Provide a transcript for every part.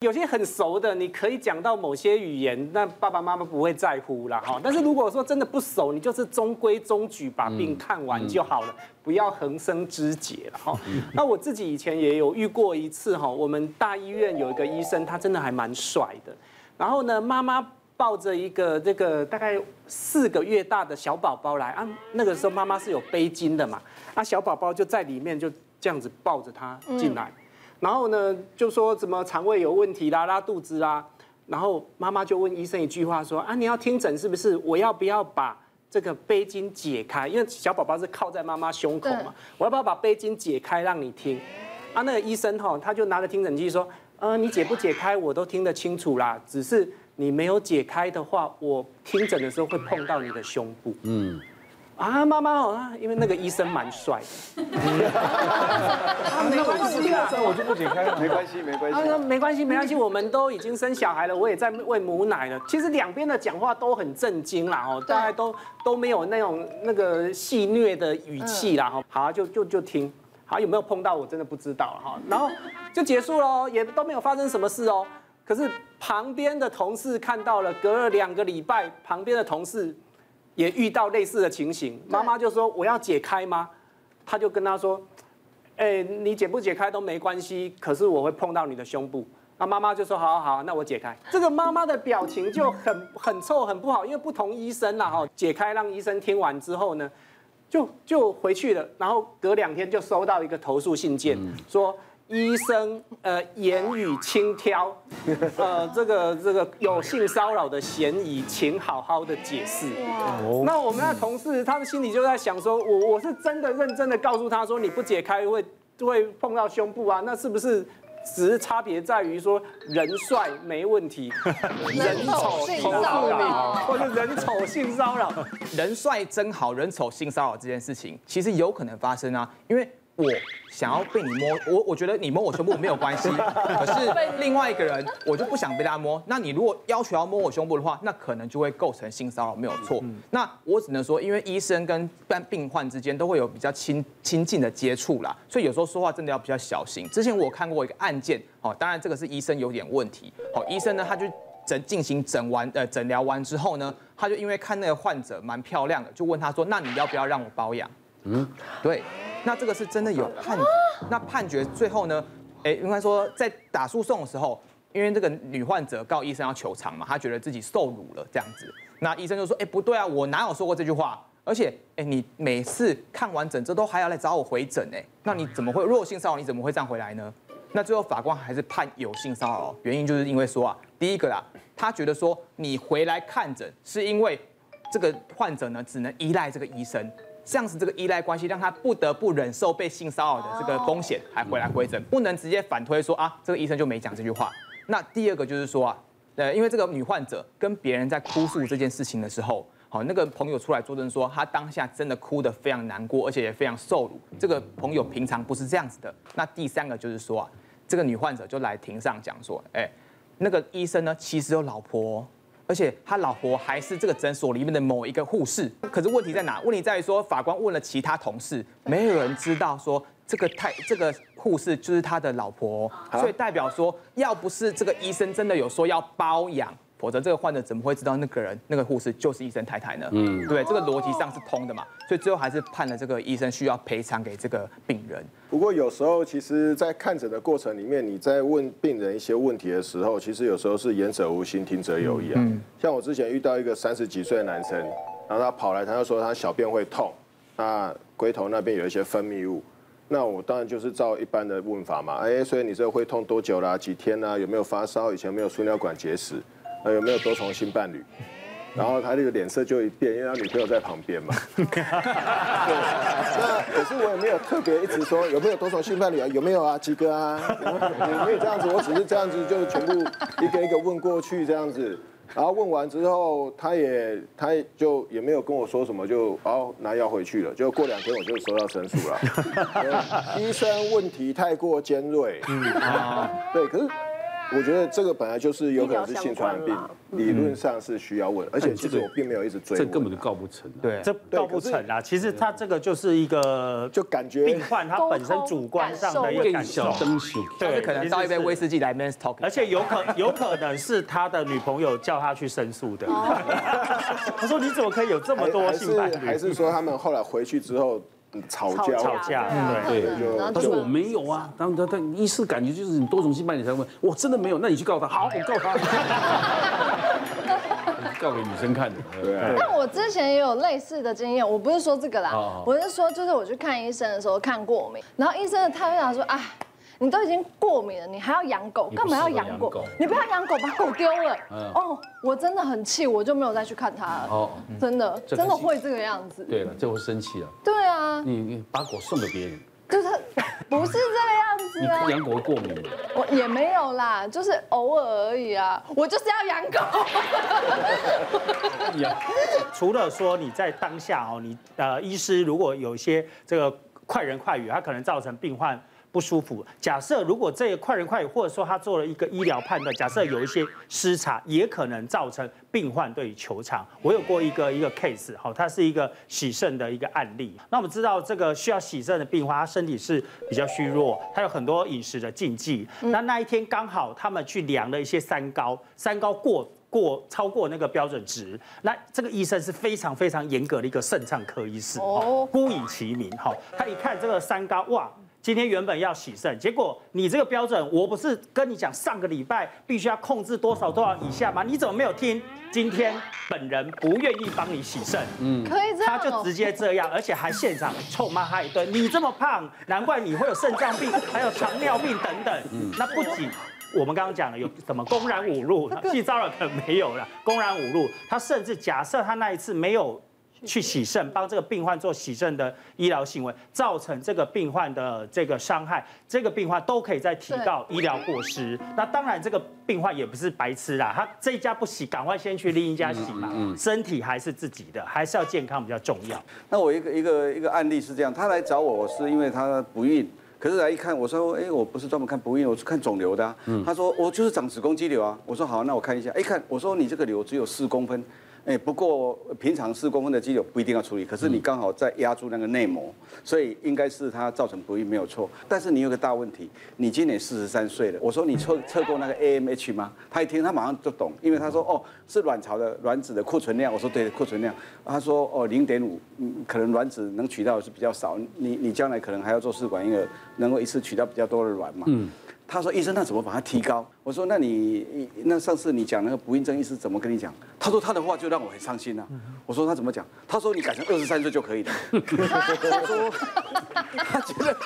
有些很熟的，你可以讲到某些语言，那爸爸妈妈不会在乎啦哈。但是如果说真的不熟，你就是中规中矩把病看完就好了，不要横生枝节了哈。那我自己以前也有遇过一次哈，我们大医院有一个医生，他真的还蛮帅的。然后呢，妈妈抱着一个这个大概四个月大的小宝宝来啊，那个时候妈妈是有背巾的嘛，那小宝宝就在里面就这样子抱着他进来。然后呢，就说怎么肠胃有问题啦，拉肚子啦。然后妈妈就问医生一句话说：啊，你要听诊是不是？我要不要把这个背巾解开？因为小宝宝是靠在妈妈胸口嘛，我要不要把背巾解开让你听？啊，那个医生哈，他就拿着听诊器说：呃，你解不解开我都听得清楚啦，只是你没有解开的话，我听诊的时候会碰到你的胸部。嗯。啊，妈妈哦，因为那个医生蛮帅的。啊，没关系啊，我就不解开了，没关系，没关系。他说没关系，没关系，我们都已经生小孩了，我也在喂母奶了。其实两边的讲话都很震惊啦，哦，大家都都没有那种那个戏谑的语气啦，哈。好，就就就听，好，有没有碰到我真的不知道哈。然后就结束喽，也都没有发生什么事哦。可是旁边的同事看到了，隔了两个礼拜，旁边的同事。也遇到类似的情形，妈妈就说：“我要解开吗？”他就跟他说：“哎，你解不解开都没关系，可是我会碰到你的胸部。”那妈妈就说：“好好好，那我解开。”这个妈妈的表情就很 很臭很不好，因为不同医生啦哈，解开让医生听完之后呢，就就回去了，然后隔两天就收到一个投诉信件，说。医生，呃，言语轻佻，呃，这个这个有性骚扰的嫌疑，请好好的解释。那我们的同事，他的心里就在想说，我我是真的认真的告诉他说，你不解开会会碰到胸部啊，那是不是只是差别在于说人帅没问题，人丑性骚扰，或者人丑性骚扰，人帅真好人丑性骚扰这件事情，其实有可能发生啊，因为。我想要被你摸，我我觉得你摸我胸部没有关系，可是另外一个人我就不想被他摸。那你如果要求要摸我胸部的话，那可能就会构成性骚扰，没有错。那我只能说，因为医生跟病患之间都会有比较亲亲近的接触啦，所以有时候说话真的要比较小心。之前我看过一个案件，哦，当然这个是医生有点问题。好，医生呢他就诊进行诊完呃诊疗完之后呢，他就因为看那个患者蛮漂亮的，就问他说，那你要不要让我包养？嗯，对。那这个是真的有判，那判决最后呢？哎，应该说在打诉讼的时候，因为这个女患者告医生要求偿嘛，她觉得自己受辱了这样子。那医生就说：哎，不对啊，我哪有说过这句话？而且，哎，你每次看完诊之后都还要来找我回诊，哎，那你怎么会弱性骚扰？你怎么会这样回来呢？那最后法官还是判有性骚扰，原因就是因为说啊，第一个啦，他觉得说你回来看诊是因为这个患者呢只能依赖这个医生。这样子，这个依赖关系让他不得不忍受被性骚扰的这个风险，还回来回诊，不能直接反推说啊，这个医生就没讲这句话。那第二个就是说啊，呃，因为这个女患者跟别人在哭诉这件事情的时候，好，那个朋友出来作证说，她当下真的哭得非常难过，而且也非常受辱。这个朋友平常不是这样子的。那第三个就是说啊，这个女患者就来庭上讲说，哎，那个医生呢，其实有老婆。而且他老婆还是这个诊所里面的某一个护士，可是问题在哪？问题在于说，法官问了其他同事，没有人知道说这个太这个护士就是他的老婆，所以代表说，要不是这个医生真的有说要包养。否则这个患者怎么会知道那个人那个护士就是医生太太呢？嗯，对，这个逻辑上是通的嘛。所以最后还是判了这个医生需要赔偿给这个病人。不过有时候其实，在看诊的过程里面，你在问病人一些问题的时候，其实有时候是言者无心，听者有意啊。嗯，像我之前遇到一个三十几岁的男生，然后他跑来，他就说他小便会痛，那龟头那边有一些分泌物。那我当然就是照一般的问法嘛。哎，所以你这个会痛多久啦？几天啦？有没有发烧？以前没有输尿管结石？呃，有没有多重性伴侣？然后他这个脸色就一变，因为他女朋友在旁边嘛。对。那可是我也没有特别一直说有没有多重性伴侣啊？有没有啊？几个啊？有没有这样子？我只是这样子，就全部一个一个问过去这样子。然后问完之后，他也他也就也没有跟我说什么，就哦拿药回去了。就过两天我就收到申诉了。医生问题太过尖锐。嗯啊。对，可是。我觉得这个本来就是有可能是性传染病，理论上是需要问，而且其实我并没有一直追问，这根本就告不成。对，这告不成啊。其实他这个就是一个就感觉病患他本身主观上的一个感受，对，可能倒一杯威士忌来 men's talk，而且有可有可能是他的女朋友叫他去申诉的。他说你怎么可以有这么多性伴侣？还是说他们后来回去之后？吵架，吵架，对对，他说我没有啊，当他他医师感觉就是你多重性伴侣才问，我真的没有，那你去告他，好，我告他，告给女生看的。对。但我之前也有类似的经验，我不是说这个啦，我是说就是我去看医生的时候看过敏，然后医生的他就想说啊。你都已经过敏了，你还要养狗？干嘛要养狗？你不要养狗，把狗丢了。哦，我真的很气，我就没有再去看它了。哦，真的，真的会这个样子。对了，这会生气了。对啊，你你把狗送给别人，就是不是这个样子啊？你养狗会过敏？我也没有啦，就是偶尔而已啊。我就是要养狗。除了说你在当下哦，你呃，医师如果有一些这个快人快语，它可能造成病患。不舒服。假设如果这个快人快语，或者说他做了一个医疗判断，假设有一些失察，也可能造成病患对于求偿。我有过一个一个 case，好，它是一个洗肾的一个案例。那我们知道这个需要洗肾的病患，他身体是比较虚弱，他有很多饮食的禁忌。那那一天刚好他们去量了一些三高，三高过过超过那个标准值。那这个医生是非常非常严格的一个肾脏科医师，哦，孤以其名，哈，他一看这个三高，哇。今天原本要洗肾，结果你这个标准，我不是跟你讲上个礼拜必须要控制多少多少以下吗？你怎么没有听？今天本人不愿意帮你洗肾，嗯，可以这样，他就直接这样，而且还现场臭骂他一顿。你这么胖，难怪你会有肾脏病，还有糖尿病等等。嗯，那不仅我们刚刚讲了有什么公然侮辱，性骚扰可能没有了，公然侮辱，他甚至假设他那一次没有。去洗肾，帮这个病患做洗肾的医疗行为，造成这个病患的这个伤害，这个病患都可以再提告医疗过失。那当然，这个病患也不是白痴啦，他这一家不洗，赶快先去另一家洗嘛。嗯，身体还是自己的，还是要健康比较重要。那我一个一个一个案例是这样，他来找我是因为他不孕，可是来一看，我说，哎，我不是专门看不孕，我是看肿瘤的啊。他说，我就是长子宫肌瘤啊。我说好，那我看一下。一看，我说你这个瘤只有四公分。哎，不过平常四公分的肌瘤不一定要处理，可是你刚好在压住那个内膜，所以应该是它造成不孕没有错。但是你有个大问题，你今年四十三岁了。我说你测测过那个 AMH 吗？他一听他马上就懂，因为他说哦是卵巢的卵子的库存量。我说对，库存量。他说哦零点五，可能卵子能取到的是比较少。你你将来可能还要做试管婴儿，能够一次取到比较多的卵嘛？嗯。他说医生，那怎么把它提高？我说那你那上次你讲那个不孕症医师怎么跟你讲？他说他的话就让我很伤心呐。我说他怎么讲？他说你改成二十三岁就可以了。他 说他觉得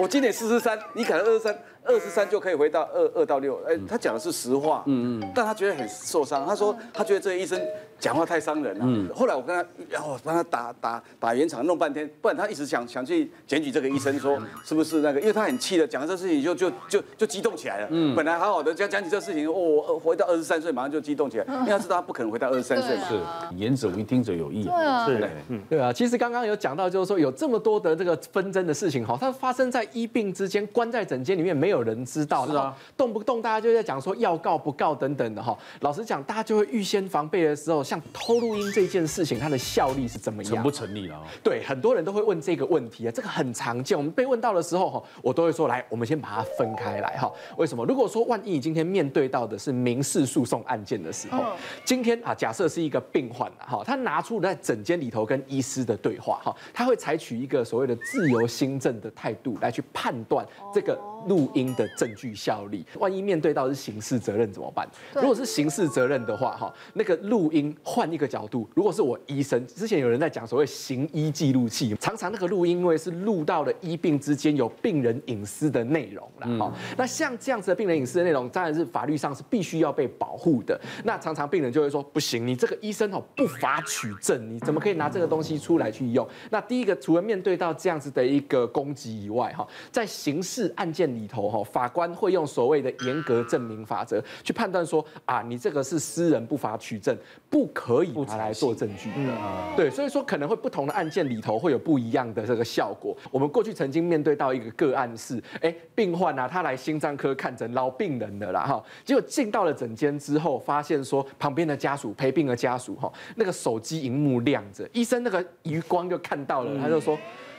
我今年四十三，你改成二十三，二十三就可以回到二二到六。哎，他讲的是实话。嗯嗯。但他觉得很受伤。他说他觉得这个医生讲话太伤人了。嗯。后来我跟他，然后帮他打打打圆场，弄半天，不然他一直想想去检举这个医生，说是不是那个？因为他很气的，讲这事情就就就就。激动起来了，嗯，本来好好的讲讲起这个事情，哦，回到二十三岁马上就激动起来，因为他知道他不可能回到二十三岁，是。言者无意，听者有意，对啊，是，嗯，对啊，其实刚刚有讲到，就是说有这么多的这个纷争的事情，哈，它发生在医病之间，关在诊间里面，没有人知道，是啊，动不动大家就在讲说要告不告等等的，哈，老实讲，大家就会预先防备的时候，像偷录音这件事情，它的效力是怎么样？成不成立了？对，很多人都会问这个问题啊，这个很常见，我们被问到的时候，哈，我都会说，来，我们先把它分开来，哈，为什么？如果说万一你今天面对到的是民事诉讼案件的时候，今天啊，假设是一个病患哈，他拿出在诊间里头跟医师的对话哈，他会采取一个所谓的自由心证的态度来去判断这个录音的证据效力。万一面对到是刑事责任怎么办？如果是刑事责任的话哈，那个录音换一个角度，如果是我医生，之前有人在讲所谓行医记录器，常常那个录音因为是录到了医病之间有病人隐私的内容了哈，那像这样子的病。人隐私的内容当然是法律上是必须要被保护的。那常常病人就会说：“不行，你这个医生哦不法取证，你怎么可以拿这个东西出来去用？”那第一个，除了面对到这样子的一个攻击以外，哈，在刑事案件里头，哈，法官会用所谓的严格证明法则去判断说啊，你这个是私人不法取证，不可以拿来做证据的。对，所以说可能会不同的案件里头会有不一样的这个效果。我们过去曾经面对到一个个案是，哎，病患啊，他来心脏科看诊，老病人的啦哈，结果进到了诊间之后，发现说旁边的家属陪病的家属哈，那个手机荧幕亮着，医生那个余光就看到了，他就说。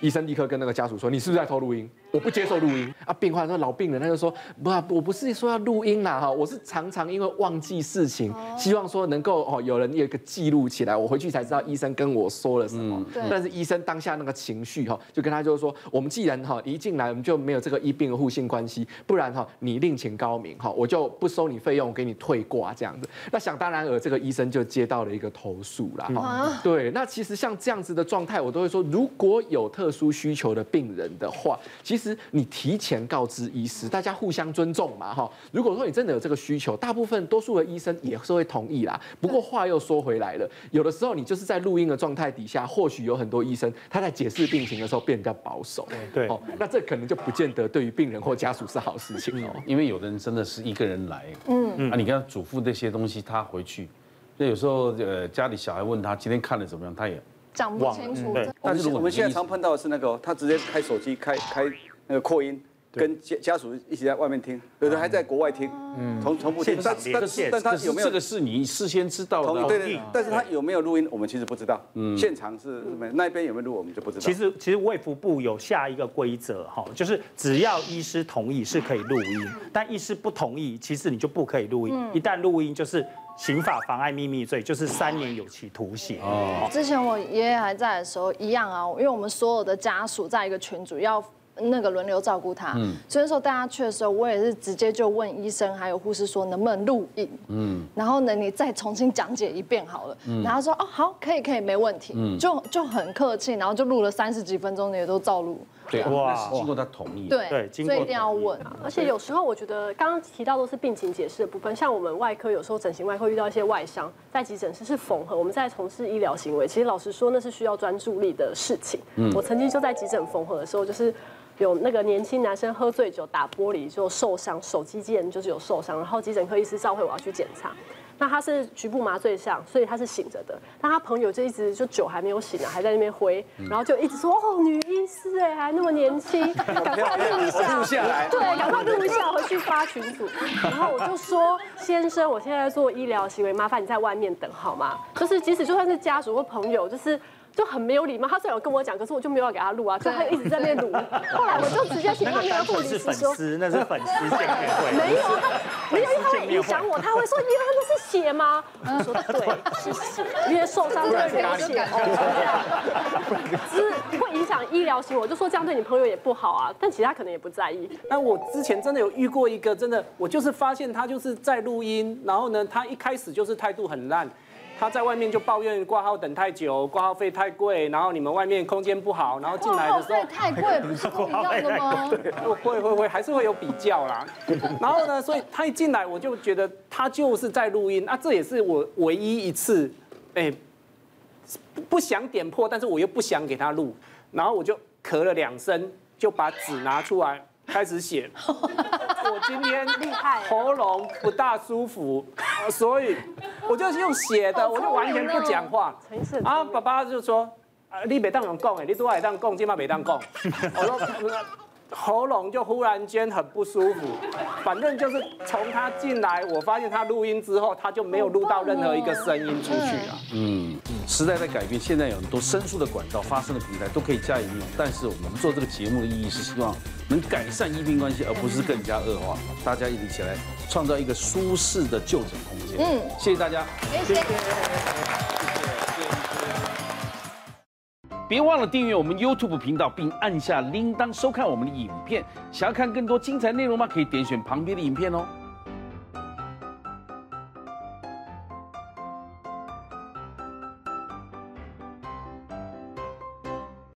医生立刻跟那个家属说：“你是不是在偷录音？我不接受录音 啊！”病患说：“老病人，他就说不，我不是说要录音啦，哈，我是常常因为忘记事情，希望说能够哦，有人有一个记录起来，我回去才知道医生跟我说了什么。但是医生当下那个情绪哈，就跟他就是说，我们既然哈一进来我们就没有这个医病的互信关系，不然哈你另请高明哈，我就不收你费用，给你退挂这样子。那想当然尔，这个医生就接到了一个投诉啦。哈，对，那其实像这样子的状态，我都会说，如果有特特殊需求的病人的话，其实你提前告知医师，大家互相尊重嘛，哈。如果说你真的有这个需求，大部分多数的医生也是会同意啦。不过话又说回来了，有的时候你就是在录音的状态底下，或许有很多医生他在解释病情的时候变得比较保守，对，哦，那这可能就不见得对于病人或家属是好事情哦。因为有的人真的是一个人来，嗯嗯，啊，你跟他嘱咐这些东西，他回去，那有时候呃家里小孩问他今天看了怎么样，他也。讲不清楚。对，但是我们现在常碰到的是那个，他直接开手机开开那个扩音，跟家家属一起在外面听，有的还在国外听，嗯，同同步听。但但但他有没有？这个是你事先知道的。对对。但是他有没有录音，我们其实不知道。嗯。现场是那边有没有录，我们就不知道。其实其实卫福部有下一个规则哈，就是只要医师同意是可以录音，但医师不同意，其实你就不可以录音。一旦录音就是。刑法妨碍秘密罪就是三年有期徒刑。哦，之前我爷爷还在的时候一样啊，因为我们所有的家属在一个群组要那个轮流照顾他，嗯，所以说带他去的时候，我也是直接就问医生还有护士说能不能录影，嗯，然后呢你再重新讲解一遍好了，嗯，然后说哦好可以可以没问题，嗯，就就很客气，然后就录了三十几分钟，也都照录。对哇，经过他同意。对，所以一定要问。而且有时候我觉得，刚刚提到都是病情解释的部分，像我们外科有时候整形外科遇到一些外伤，在急诊室是缝合，我们在从事医疗行为，其实老实说那是需要专注力的事情。嗯，我曾经就在急诊缝合的时候，就是有那个年轻男生喝醉酒打玻璃就受伤，手机键就是有受伤，然后急诊科医师召会我要去检查。那他是局部麻醉上，所以他是醒着的。那他朋友就一直就酒还没有醒呢，还在那边挥，然后就一直说哦，女医师哎，还那么年轻，赶快录一下，录下来，对，赶快录一下，回去发群组。然后我就说，先生，我现在在做医疗行为，麻烦你在外面等好吗？就是即使就算是家属或朋友，就是。就很没有礼貌，他虽然有跟我讲，可是我就没有要给他录啊，就他一直在那边录。后来我就直接请他那个护理师说，那是粉丝见面会，没有他，没有，因为他会影响我，他会说，因为他那是血吗？我说对，是血，因为受伤会流血哦，这样，只是会影响医疗行为，我就说这样对你朋友也不好啊，但其他可能也不在意。那我之前真的有遇过一个，真的，我就是发现他就是在录音，然后呢，他一开始就是态度很烂。他在外面就抱怨挂号等太久，挂号费太贵，然后你们外面空间不好，然后进来的时候太贵，不是一样的吗？对，会会会还是会有比较啦。然后呢，所以他一进来，我就觉得他就是在录音啊，这也是我唯一一次，哎，不想点破，但是我又不想给他录，然后我就咳了两声，就把纸拿出来。开始写，我今天喉咙不大舒服，所以我就用写的，我就完全不讲话。啊，爸爸就说，啊，你别当用讲，哎，你都爱当讲，今嘛别当讲。我说喉咙就忽然间很不舒服，反正就是从他进来，我发现他录音之后，他就没有录到任何一个声音出去了。嗯。时代在改变，现在有很多申诉的管道、发声的平台都可以加以利用。但是我们做这个节目的意义是希望能改善医病关系，而不是更加恶化。大家一起起来，创造一个舒适的就诊空间。嗯，谢谢大家，谢谢。谢谢。别忘了订阅我们 YouTube 频道，并按下铃铛收看我们的影片。想要看更多精彩内容吗？可以点选旁边的影片哦。